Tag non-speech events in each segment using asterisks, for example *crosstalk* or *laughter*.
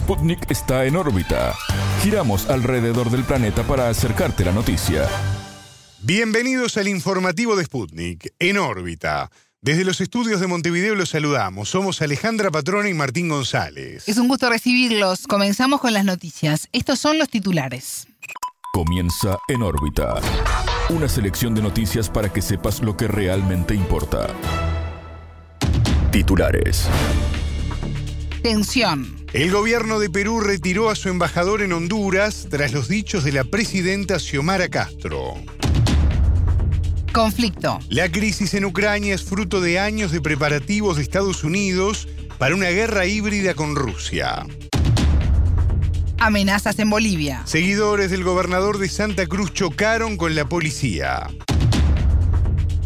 Sputnik está en órbita. Giramos alrededor del planeta para acercarte la noticia. Bienvenidos al informativo de Sputnik, en órbita. Desde los estudios de Montevideo los saludamos. Somos Alejandra Patrona y Martín González. Es un gusto recibirlos. Comenzamos con las noticias. Estos son los titulares. Comienza en órbita. Una selección de noticias para que sepas lo que realmente importa. Titulares. Tensión. El gobierno de Perú retiró a su embajador en Honduras tras los dichos de la presidenta Xiomara Castro. Conflicto. La crisis en Ucrania es fruto de años de preparativos de Estados Unidos para una guerra híbrida con Rusia. Amenazas en Bolivia. Seguidores del gobernador de Santa Cruz chocaron con la policía.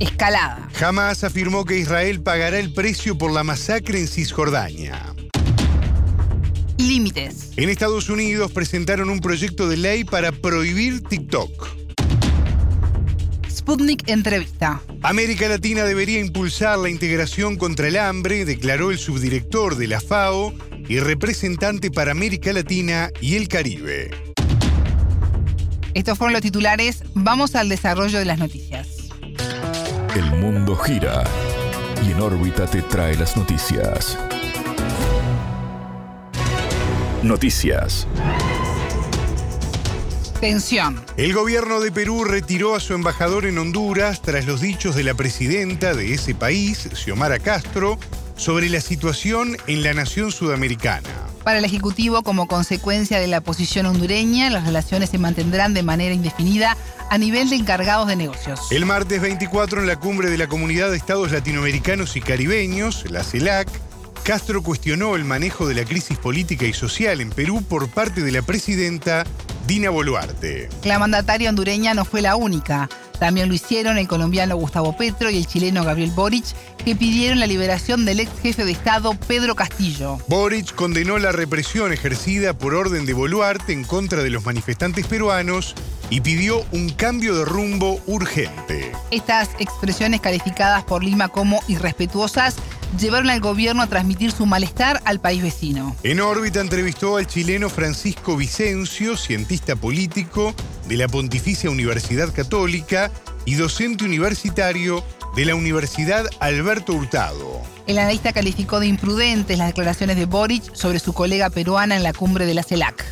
Escalada. Jamás afirmó que Israel pagará el precio por la masacre en Cisjordania. Límites. En Estados Unidos presentaron un proyecto de ley para prohibir TikTok. Sputnik Entrevista. América Latina debería impulsar la integración contra el hambre, declaró el subdirector de la FAO y representante para América Latina y el Caribe. Estos fueron los titulares. Vamos al desarrollo de las noticias. El mundo gira y en órbita te trae las noticias. Noticias. Tensión. El gobierno de Perú retiró a su embajador en Honduras tras los dichos de la presidenta de ese país, Xiomara Castro, sobre la situación en la nación sudamericana. Para el Ejecutivo, como consecuencia de la posición hondureña, las relaciones se mantendrán de manera indefinida a nivel de encargados de negocios. El martes 24, en la cumbre de la Comunidad de Estados Latinoamericanos y Caribeños, la CELAC, Castro cuestionó el manejo de la crisis política y social en Perú por parte de la presidenta Dina Boluarte. La mandataria hondureña no fue la única. También lo hicieron el colombiano Gustavo Petro y el chileno Gabriel Boric, que pidieron la liberación del ex jefe de Estado Pedro Castillo. Boric condenó la represión ejercida por orden de Boluarte en contra de los manifestantes peruanos y pidió un cambio de rumbo urgente. Estas expresiones calificadas por Lima como irrespetuosas llevaron al gobierno a transmitir su malestar al país vecino. En órbita entrevistó al chileno Francisco Vicencio, cientista político de la Pontificia Universidad Católica y docente universitario de la Universidad Alberto Hurtado. El analista calificó de imprudentes las declaraciones de Boric sobre su colega peruana en la cumbre de la CELAC.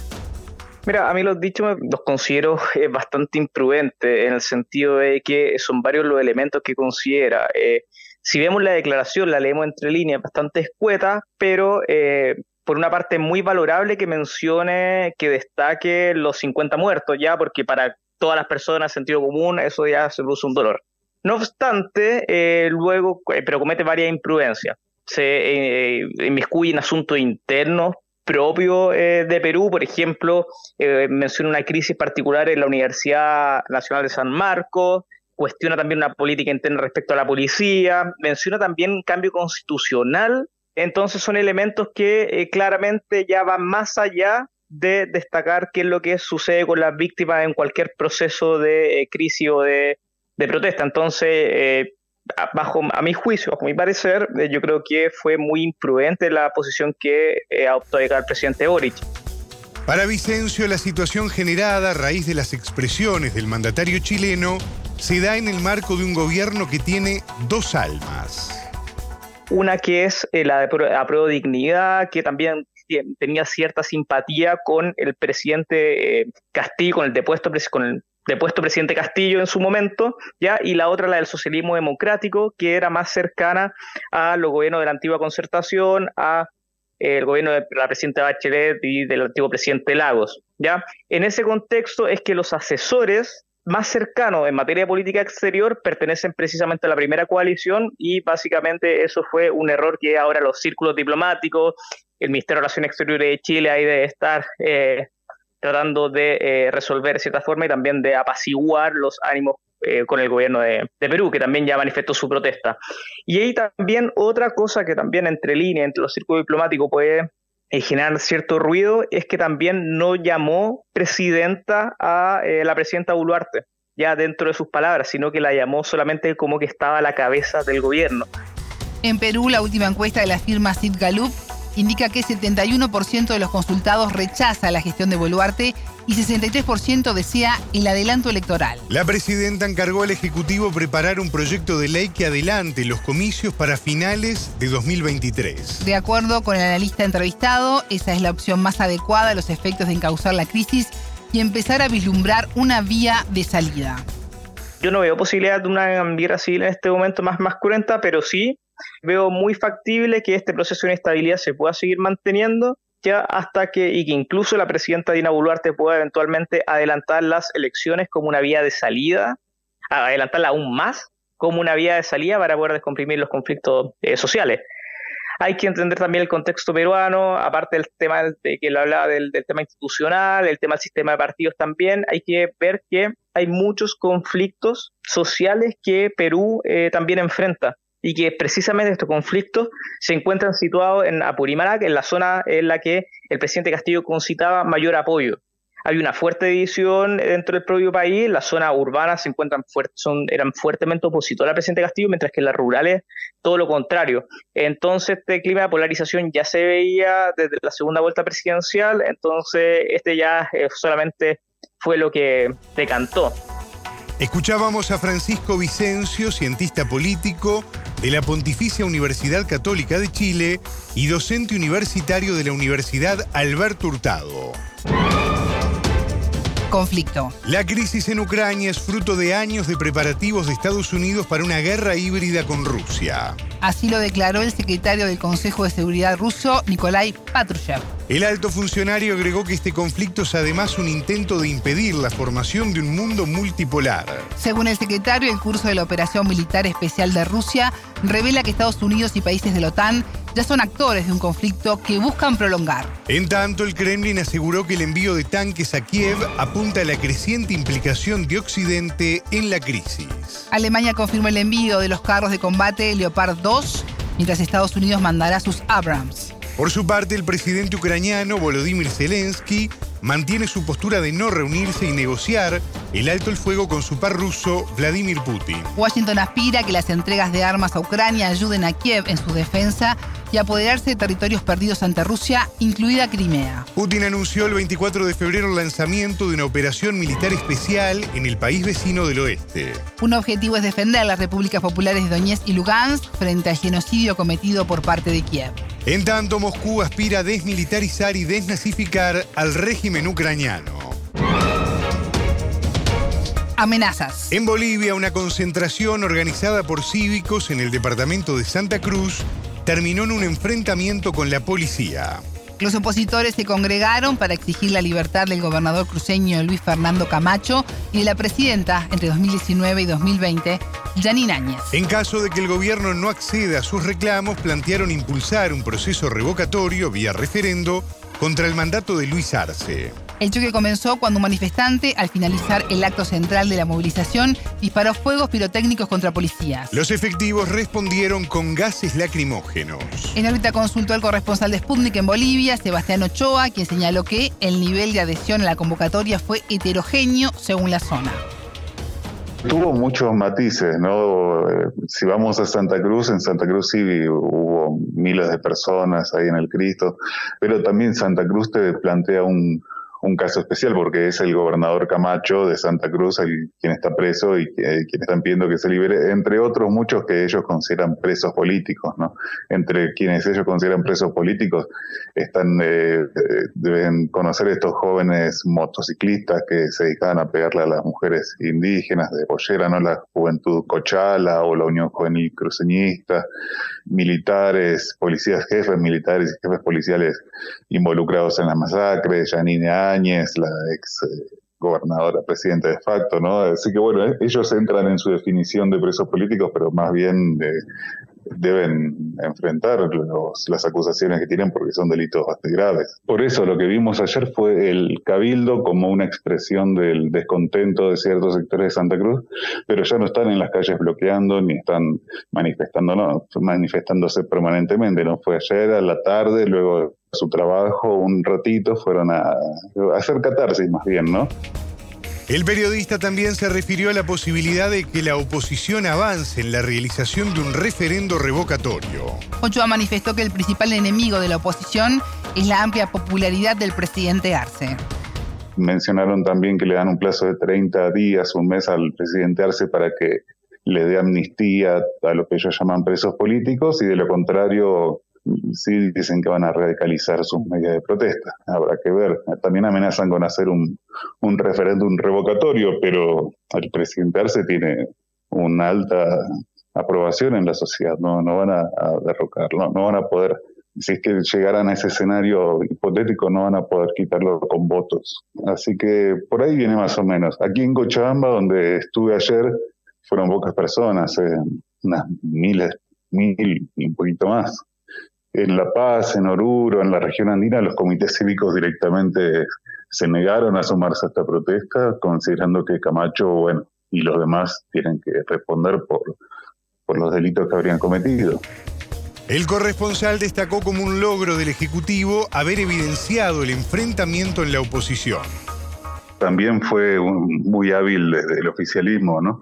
Mira, a mí los dichos los considero eh, bastante imprudentes en el sentido de que son varios los elementos que considera. Eh, si vemos la declaración, la leemos entre líneas, bastante escueta, pero eh, por una parte muy valorable que mencione, que destaque los 50 muertos, ya, porque para todas las personas, sentido común, eso ya se produce un dolor. No obstante, eh, luego, eh, pero comete varias imprudencias. Se eh, inmiscuye en asuntos internos propios de Perú, por ejemplo, menciona una crisis particular en la Universidad Nacional de San Marcos, cuestiona también una política interna respecto a la policía, menciona también un cambio constitucional, entonces son elementos que claramente ya van más allá de destacar qué es lo que sucede con las víctimas en cualquier proceso de crisis o de, protesta. Entonces, eh, bajo a mi juicio, bajo mi parecer, eh, yo creo que fue muy imprudente la posición que eh, adoptó el presidente Boric. Para Vicencio, la situación generada a raíz de las expresiones del mandatario chileno se da en el marco de un gobierno que tiene dos almas. Una que es la de prueba dignidad, que también tenía cierta simpatía con el presidente Castillo, con el depuesto con el depuesto presidente Castillo en su momento, ¿ya? y la otra la del socialismo democrático, que era más cercana a los gobiernos de la antigua concertación, a eh, el gobierno de la presidenta Bachelet y del antiguo presidente Lagos. ¿ya? En ese contexto es que los asesores más cercanos en materia de política exterior pertenecen precisamente a la primera coalición y básicamente eso fue un error que ahora los círculos diplomáticos, el Ministerio de Relaciones Exteriores de Chile ahí debe estar eh, tratando de eh, resolver de cierta forma y también de apaciguar los ánimos eh, con el gobierno de, Perú, que también ya manifestó su protesta. Y ahí también otra cosa que también entre líneas, entre los círculos diplomáticos puede eh, generar cierto ruido, es que también no llamó presidenta a la presidenta Boluarte, ya dentro de sus palabras, sino que la llamó solamente como que estaba a la cabeza del gobierno. En Perú, la última encuesta de la firma Sid Galup indica que 71% de los consultados rechaza la gestión de Boluarte y 63% desea el adelanto electoral. La presidenta encargó al Ejecutivo preparar un proyecto de ley que adelante los comicios para finales de 2023. De acuerdo con el analista entrevistado, esa es la opción más adecuada a los efectos de encauzar la crisis y empezar a vislumbrar una vía de salida. Yo no veo posibilidad de una guerra civil en este momento más, más cruenta, pero sí veo muy factible que este proceso de inestabilidad se pueda seguir manteniendo ya hasta que, y que incluso la presidenta Dina Boluarte pueda eventualmente adelantar las elecciones como una vía de salida, adelantarla aún más como una vía de salida para poder descomprimir los conflictos eh, sociales. Hay que entender también el contexto peruano, aparte del tema de que lo hablaba del, tema institucional, el tema del sistema de partidos también, hay que ver que hay muchos conflictos sociales que Perú eh, también enfrenta y que precisamente estos conflictos se encuentran situados en Apurímac, en la zona en la que el presidente Castillo concitaba mayor apoyo. Hay una fuerte división dentro del propio país, las zonas urbanas se encuentran son, eran fuertemente opositoras al presidente Castillo, mientras que las rurales todo lo contrario. Entonces este clima de polarización ya se veía desde la segunda vuelta presidencial, entonces este ya eh, solamente fue lo que decantó. Escuchábamos a Francisco Vicencio, cientista político de la Pontificia Universidad Católica de Chile y docente universitario de la Universidad Alberto Hurtado conflicto. La crisis en Ucrania es fruto de años de preparativos de Estados Unidos para una guerra híbrida con Rusia. Así lo declaró el secretario del Consejo de Seguridad ruso, Nikolai Patrushev. El alto funcionario agregó que este conflicto es además un intento de impedir la formación de un mundo multipolar. Según el secretario, el curso de la Operación Militar Especial de Rusia revela que Estados Unidos y países de la OTAN ya son actores de un conflicto que buscan prolongar. En tanto, el Kremlin aseguró que el envío de tanques a Kiev apunta a la creciente implicación de Occidente en la crisis. Alemania confirmó el envío de los carros de combate Leopard 2, mientras Estados Unidos mandará sus Abrams. Por su parte, el presidente ucraniano Volodymyr Zelensky mantiene su postura de no reunirse y negociar el alto el fuego con su par ruso Vladimir Putin. Washington aspira a que las entregas de armas a Ucrania ayuden a Kiev en su defensa y apoderarse de territorios perdidos ante Rusia, incluida Crimea. Putin anunció el 24 de febrero el lanzamiento de una operación militar especial en el país vecino del oeste. Un objetivo es defender las repúblicas populares de Donetsk y Lugansk frente al genocidio cometido por parte de Kiev. En tanto, Moscú aspira a desmilitarizar y desnazificar al régimen ucraniano. Amenazas. En Bolivia, una concentración organizada por cívicos en el departamento de Santa Cruz terminó en un enfrentamiento con la policía. Los opositores se congregaron para exigir la libertad del gobernador cruceño Luis Fernando Camacho y de la presidenta entre 2019 y 2020, Janine Áñez. En caso de que el gobierno no acceda a sus reclamos, plantearon impulsar un proceso revocatorio vía referendo contra el mandato de Luis Arce. El choque comenzó cuando un manifestante, al finalizar el acto central de la movilización, disparó fuegos pirotécnicos contra policías. Los efectivos respondieron con gases lacrimógenos. En órbita consultó al corresponsal de Sputnik en Bolivia, Sebastián Ochoa, quien señaló que el nivel de adhesión a la convocatoria fue heterogéneo según la zona. Tuvo muchos matices, ¿no? Eh, si vamos a Santa Cruz, en Santa Cruz sí hubo miles de personas ahí en el Cristo, pero también Santa Cruz te plantea un, un caso especial porque es el gobernador Camacho de Santa Cruz el, quien está preso y quien están pidiendo que se libere, entre otros muchos que ellos consideran presos políticos, ¿no? Entre quienes ellos consideran presos políticos están, eh, eh, deben conocer estos jóvenes motociclistas que se dedicaban a pegarle a las mujeres indígenas de Bollera, ¿no? La Juventud Cochala o la Unión Juvenil Cruceñista, militares, policías, jefes militares y jefes policiales involucrados en la masacre, Janine la ex eh, gobernadora, presidenta de facto, ¿no? Así que bueno, eh, ellos entran en su definición de presos políticos, pero más bien deben enfrentar las acusaciones que tienen porque son delitos bastante graves. Por eso lo que vimos ayer fue el cabildo como una expresión del descontento de ciertos sectores de Santa Cruz, pero ya no están en las calles bloqueando ni están manifestando, no, manifestándose permanentemente. No fue ayer a la tarde, luego su trabajo un ratito, fueron a, hacer catarsis más bien, ¿no? El periodista también se refirió a la posibilidad de que la oposición avance en la realización de un referendo revocatorio. Ochoa manifestó que el principal enemigo de la oposición es la amplia popularidad del presidente Arce. Mencionaron también que le dan un plazo de 30 días, un mes al presidente Arce para que le dé amnistía a lo que ellos llaman presos políticos y de lo contrario sí dicen que van a radicalizar sus medidas de protesta. Habrá que ver. También amenazan con hacer un, un referéndum revocatorio, pero el presidente Arce tiene una alta aprobación en la sociedad. No, no van a, derrocarlo, no van a poder si es que llegaran a ese escenario hipotético, no van a poder quitarlo con votos. Así que por ahí viene más o menos. Aquí en Cochabamba, donde estuve ayer, fueron pocas personas, eh, unas miles, mil y un poquito más. En La Paz, en Oruro, en la región andina, los comités cívicos directamente se negaron a sumarse a esta protesta, considerando que Camacho, bueno, y los demás tienen que responder por, por los delitos que habrían cometido. El corresponsal destacó como un logro del Ejecutivo haber evidenciado el enfrentamiento en la oposición. También fue muy hábil desde el oficialismo, ¿no?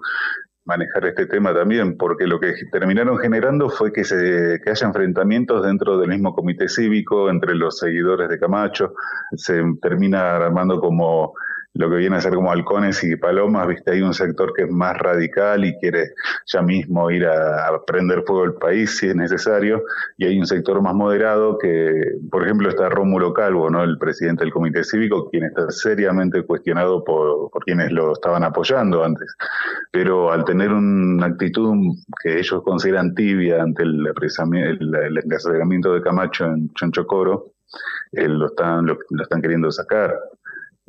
Manejar este tema también, porque lo que terminaron generando fue que, se, que haya enfrentamientos dentro del mismo comité cívico, entre los seguidores de Camacho, se termina armando como lo que viene a ser como halcones y palomas, viste, hay un sector que es más radical y quiere ya mismo ir a, prender fuego el país si es necesario, y hay un sector más moderado que, por ejemplo, está Rómulo Calvo, ¿no? el presidente del Comité Cívico, quien está seriamente cuestionado por, quienes lo estaban apoyando antes. Pero al tener una actitud que ellos consideran tibia ante el, el, encarcelamiento de Camacho en Chonchocoro, eh, lo, están, lo están queriendo sacar.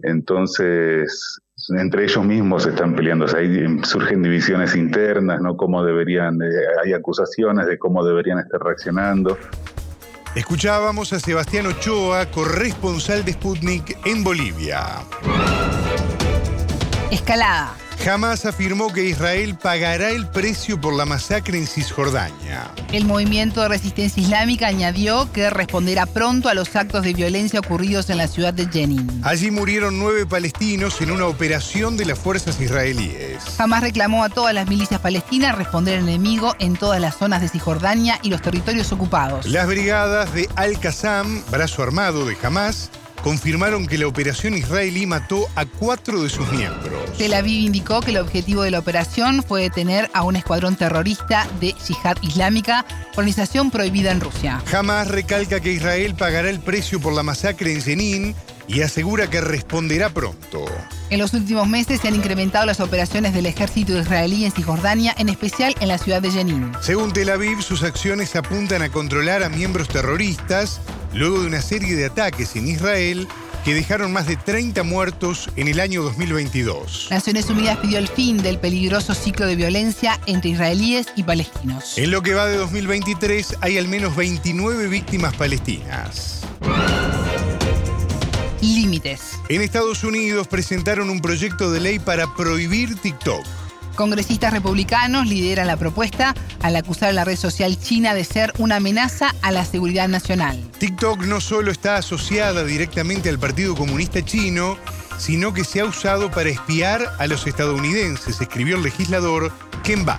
Entonces, entre ellos mismos se están peleando, ahí surgen divisiones internas, ¿no? Cómo deberían, eh, hay acusaciones de cómo deberían estar reaccionando. Escuchábamos a Sebastián Ochoa, corresponsal de Sputnik en Bolivia. Escalada. Jamás afirmó que Israel pagará el precio por la masacre en Cisjordania. El movimiento de resistencia islámica añadió que responderá pronto a los actos de violencia ocurridos en la ciudad de Jenin. Allí murieron nueve palestinos en una operación de las fuerzas israelíes. Jamás reclamó a todas las milicias palestinas responder al enemigo en todas las zonas de Cisjordania y los territorios ocupados. Las brigadas de Al-Qassam, brazo armado de Hamas, confirmaron que la operación israelí mató a cuatro de sus miembros. Tel Aviv indicó que el objetivo de la operación fue detener a un escuadrón terrorista de Yihad Islámica, organización prohibida en Rusia. Jamás recalca que Israel pagará el precio por la masacre en Jenin y asegura que responderá pronto. En los últimos meses se han incrementado las operaciones del ejército israelí en Cisjordania, en especial en la ciudad de Jenin. Según Tel Aviv, sus acciones apuntan a controlar a miembros terroristas luego de una serie de ataques en Israel que dejaron más de 30 muertos en el año 2022. Naciones Unidas pidió el fin del peligroso ciclo de violencia entre israelíes y palestinos. En lo que va de 2023 hay al menos 29 víctimas palestinas. Límites. En Estados Unidos presentaron un proyecto de ley para prohibir TikTok. Congresistas republicanos lideran la propuesta al acusar a la red social china de ser una amenaza a la seguridad nacional. TikTok no solo está asociada directamente al Partido Comunista Chino, sino que se ha usado para espiar a los estadounidenses, escribió el legislador Ken Buck.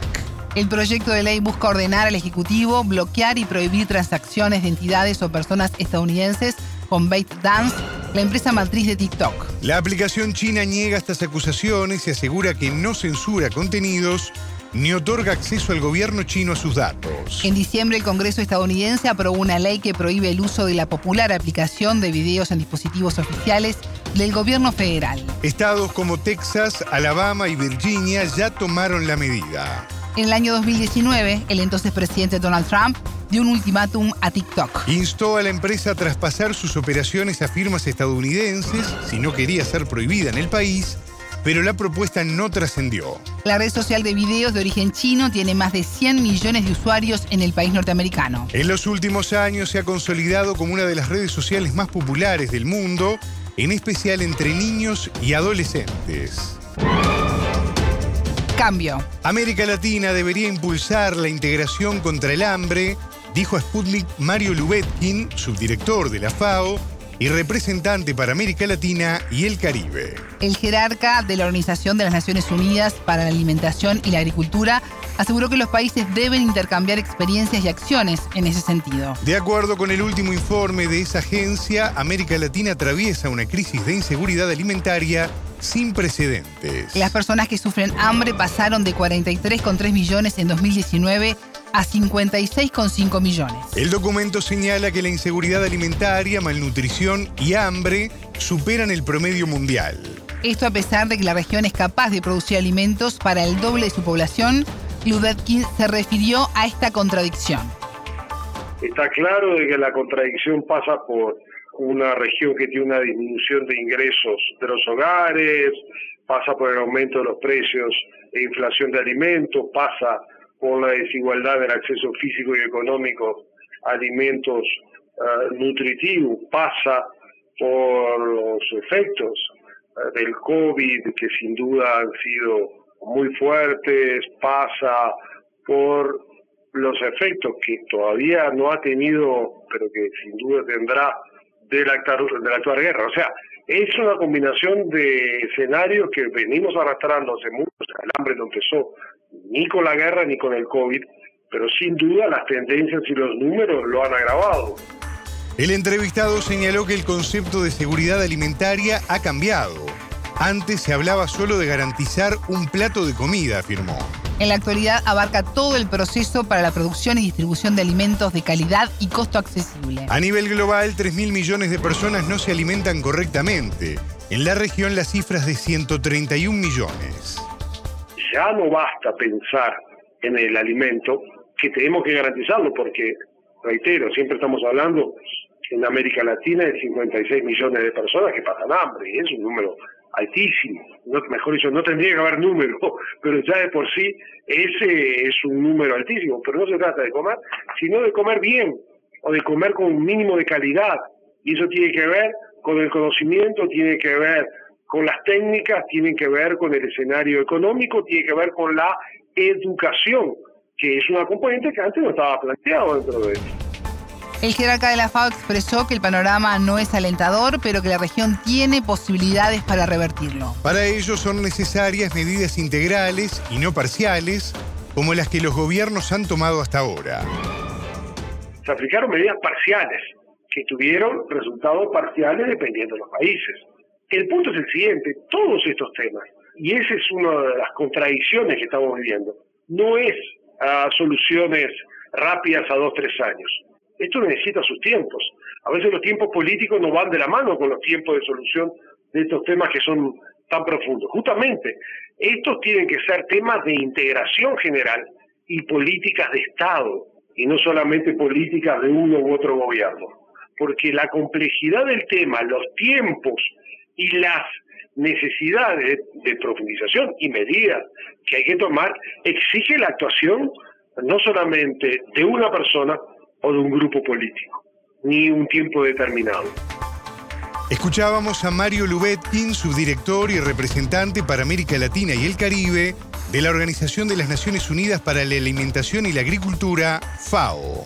El proyecto de ley busca ordenar al Ejecutivo bloquear y prohibir transacciones de entidades o personas estadounidenses con ByteDance la empresa matriz de TikTok. La aplicación china niega estas acusaciones y asegura que no censura contenidos ni otorga acceso al gobierno chino a sus datos. En diciembre el Congreso estadounidense aprobó una ley que prohíbe el uso de la popular aplicación de videos en dispositivos oficiales del gobierno federal. Estados como Texas, Alabama y Virginia ya tomaron la medida. En el año 2019, el entonces presidente Donald Trump dio un ultimátum a TikTok. Instó a la empresa a traspasar sus operaciones a firmas estadounidenses si no quería ser prohibida en el país, pero la propuesta no trascendió. La red social de videos de origen chino tiene más de 100 millones de usuarios en el país norteamericano. En los últimos años se ha consolidado como una de las redes sociales más populares del mundo, en especial entre niños y adolescentes. Cambio. América Latina debería impulsar la integración contra el hambre dijo a Sputnik Mario Lubetkin, subdirector de la FAO, y representante para América Latina y el Caribe. El jerarca de la Organización de las Naciones Unidas para la Alimentación y la Agricultura aseguró que los países deben intercambiar experiencias y acciones en ese sentido. De acuerdo con el último informe de esa agencia, América Latina atraviesa una crisis de inseguridad alimentaria sin precedentes. Las personas que sufren hambre pasaron de 43,3 millones en 2019 a 56,5 millones. El documento señala que la inseguridad alimentaria, malnutrición y hambre superan el promedio mundial. Esto a pesar de que la región es capaz de producir alimentos para el doble de su población, Ludetkin se refirió a esta contradicción. Está claro de que la contradicción pasa por una región que tiene una disminución de ingresos de los hogares, pasa por el aumento de los precios e inflación de alimentos, pasa por la desigualdad del acceso físico y económico a alimentos uh, nutritivos, pasa por los efectos uh, del COVID que sin duda han sido muy fuertes, pasa por los efectos que todavía no ha tenido, pero que sin duda tendrá de la, de la actual guerra. O sea, es una combinación de escenarios que venimos arrastrando hace mucho. el hambre no empezó ni con la guerra ni con el COVID, pero sin duda las tendencias y los números lo han agravado. El entrevistado señaló que el concepto de seguridad alimentaria ha cambiado. Antes se hablaba solo de garantizar un plato de comida, afirmó. En la actualidad abarca todo el proceso para la producción y distribución de alimentos de calidad y costo accesible. A nivel global, 3.000 millones de personas no se alimentan correctamente. En la región las cifras de 131 millones. Ya no basta pensar en el alimento, que tenemos que garantizarlo, porque, reitero, siempre estamos hablando en América Latina de 56 millones de personas que pasan hambre, y es un número altísimo. No, mejor dicho, no tendría que haber número, *laughs* pero ya de por sí ese es un número altísimo. Pero no se trata de comer, sino de comer bien o de comer con un mínimo de calidad. Y eso tiene que ver con el conocimiento, tiene que ver con las técnicas, tiene que ver con el escenario económico, tiene que ver con la educación, que es una componente que antes no estaba planteado dentro de esto. El jerarca de la FAO expresó que el panorama no es alentador, pero que la región tiene posibilidades para revertirlo. Para ello son necesarias medidas integrales y no parciales, como las que los gobiernos han tomado hasta ahora. Se aplicaron medidas parciales, que tuvieron resultados parciales dependiendo de los países. El punto es el siguiente, todos estos temas, y esa es una de las contradicciones que estamos viviendo, no es soluciones rápidas a dos, tres años esto necesita sus tiempos. A veces los tiempos políticos no van de la mano con los tiempos de solución de estos temas que son tan profundos. Justamente, estos tienen que ser temas de integración general y políticas de Estado, y no solamente políticas de uno u otro gobierno. Porque la complejidad del tema, los tiempos y las necesidades de profundización y medidas que hay que tomar exige la actuación no solamente de una persona, o de un grupo político, ni un tiempo determinado. Escuchábamos a Mario Lubetkin, subdirector y representante para América Latina y el Caribe de la Organización de las Naciones Unidas para la Alimentación y la Agricultura, FAO.